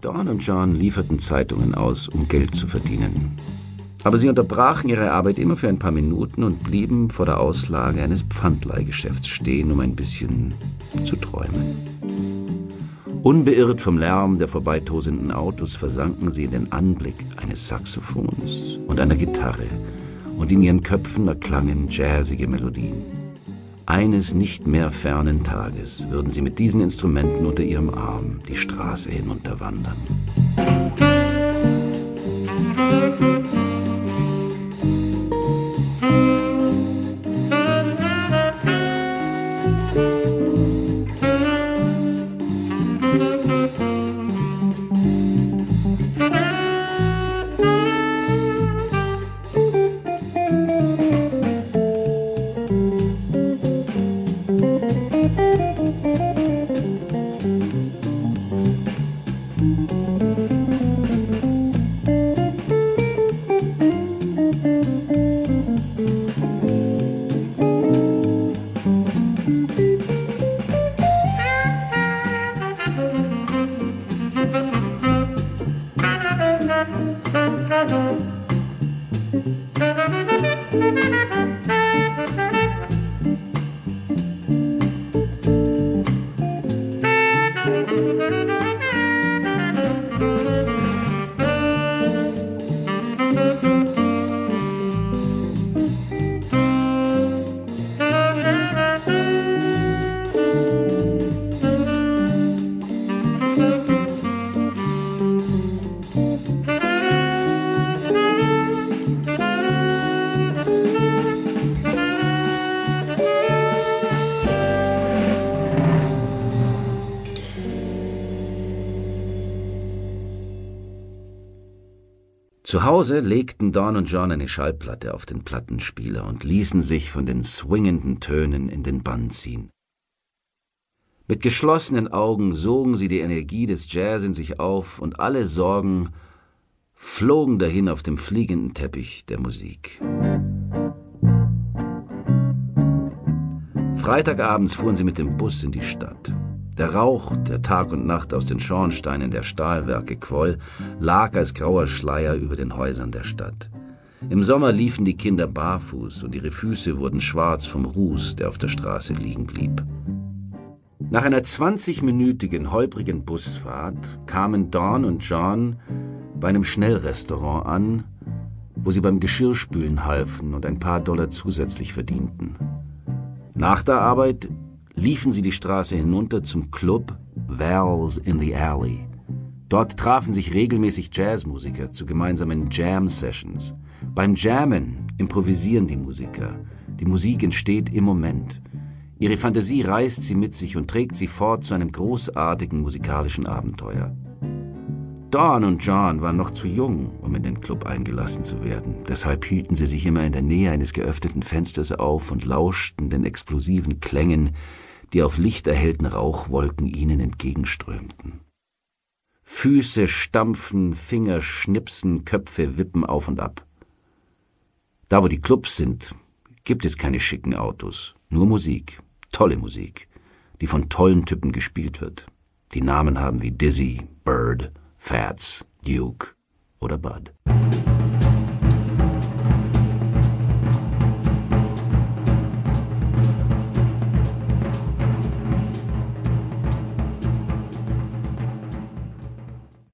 Dawn und John lieferten Zeitungen aus, um Geld zu verdienen. Aber sie unterbrachen ihre Arbeit immer für ein paar Minuten und blieben vor der Auslage eines Pfandleihgeschäfts stehen, um ein bisschen zu träumen. Unbeirrt vom Lärm der vorbeitosenden Autos versanken sie in den Anblick eines Saxophons und einer Gitarre, und in ihren Köpfen erklangen jazzige Melodien. Eines nicht mehr fernen Tages würden sie mit diesen Instrumenten unter ihrem Arm die Straße hinunterwandern. Música Zu Hause legten Dawn und John eine Schallplatte auf den Plattenspieler und ließen sich von den swingenden Tönen in den Bann ziehen. Mit geschlossenen Augen sogen sie die Energie des Jazz in sich auf und alle Sorgen flogen dahin auf dem fliegenden Teppich der Musik. Freitagabends fuhren sie mit dem Bus in die Stadt. Der Rauch, der Tag und Nacht aus den Schornsteinen der Stahlwerke quoll, lag als grauer Schleier über den Häusern der Stadt. Im Sommer liefen die Kinder barfuß und ihre Füße wurden schwarz vom Ruß, der auf der Straße liegen blieb. Nach einer zwanzigminütigen holprigen Busfahrt kamen Dawn und John bei einem Schnellrestaurant an, wo sie beim Geschirrspülen halfen und ein paar Dollar zusätzlich verdienten. Nach der Arbeit liefen sie die Straße hinunter zum Club Val's in the Alley. Dort trafen sich regelmäßig Jazzmusiker zu gemeinsamen Jam-Sessions. Beim Jammen improvisieren die Musiker. Die Musik entsteht im Moment. Ihre Fantasie reißt sie mit sich und trägt sie fort zu einem großartigen musikalischen Abenteuer. Dawn und John waren noch zu jung, um in den Club eingelassen zu werden. Deshalb hielten sie sich immer in der Nähe eines geöffneten Fensters auf und lauschten den explosiven Klängen, die auf lichterhellten Rauchwolken ihnen entgegenströmten. Füße stampfen, Finger schnipsen, Köpfe wippen auf und ab. Da, wo die Clubs sind, gibt es keine schicken Autos, nur Musik, tolle Musik, die von tollen Typen gespielt wird, die Namen haben wie Dizzy, Bird, Fats, Duke oder Bud.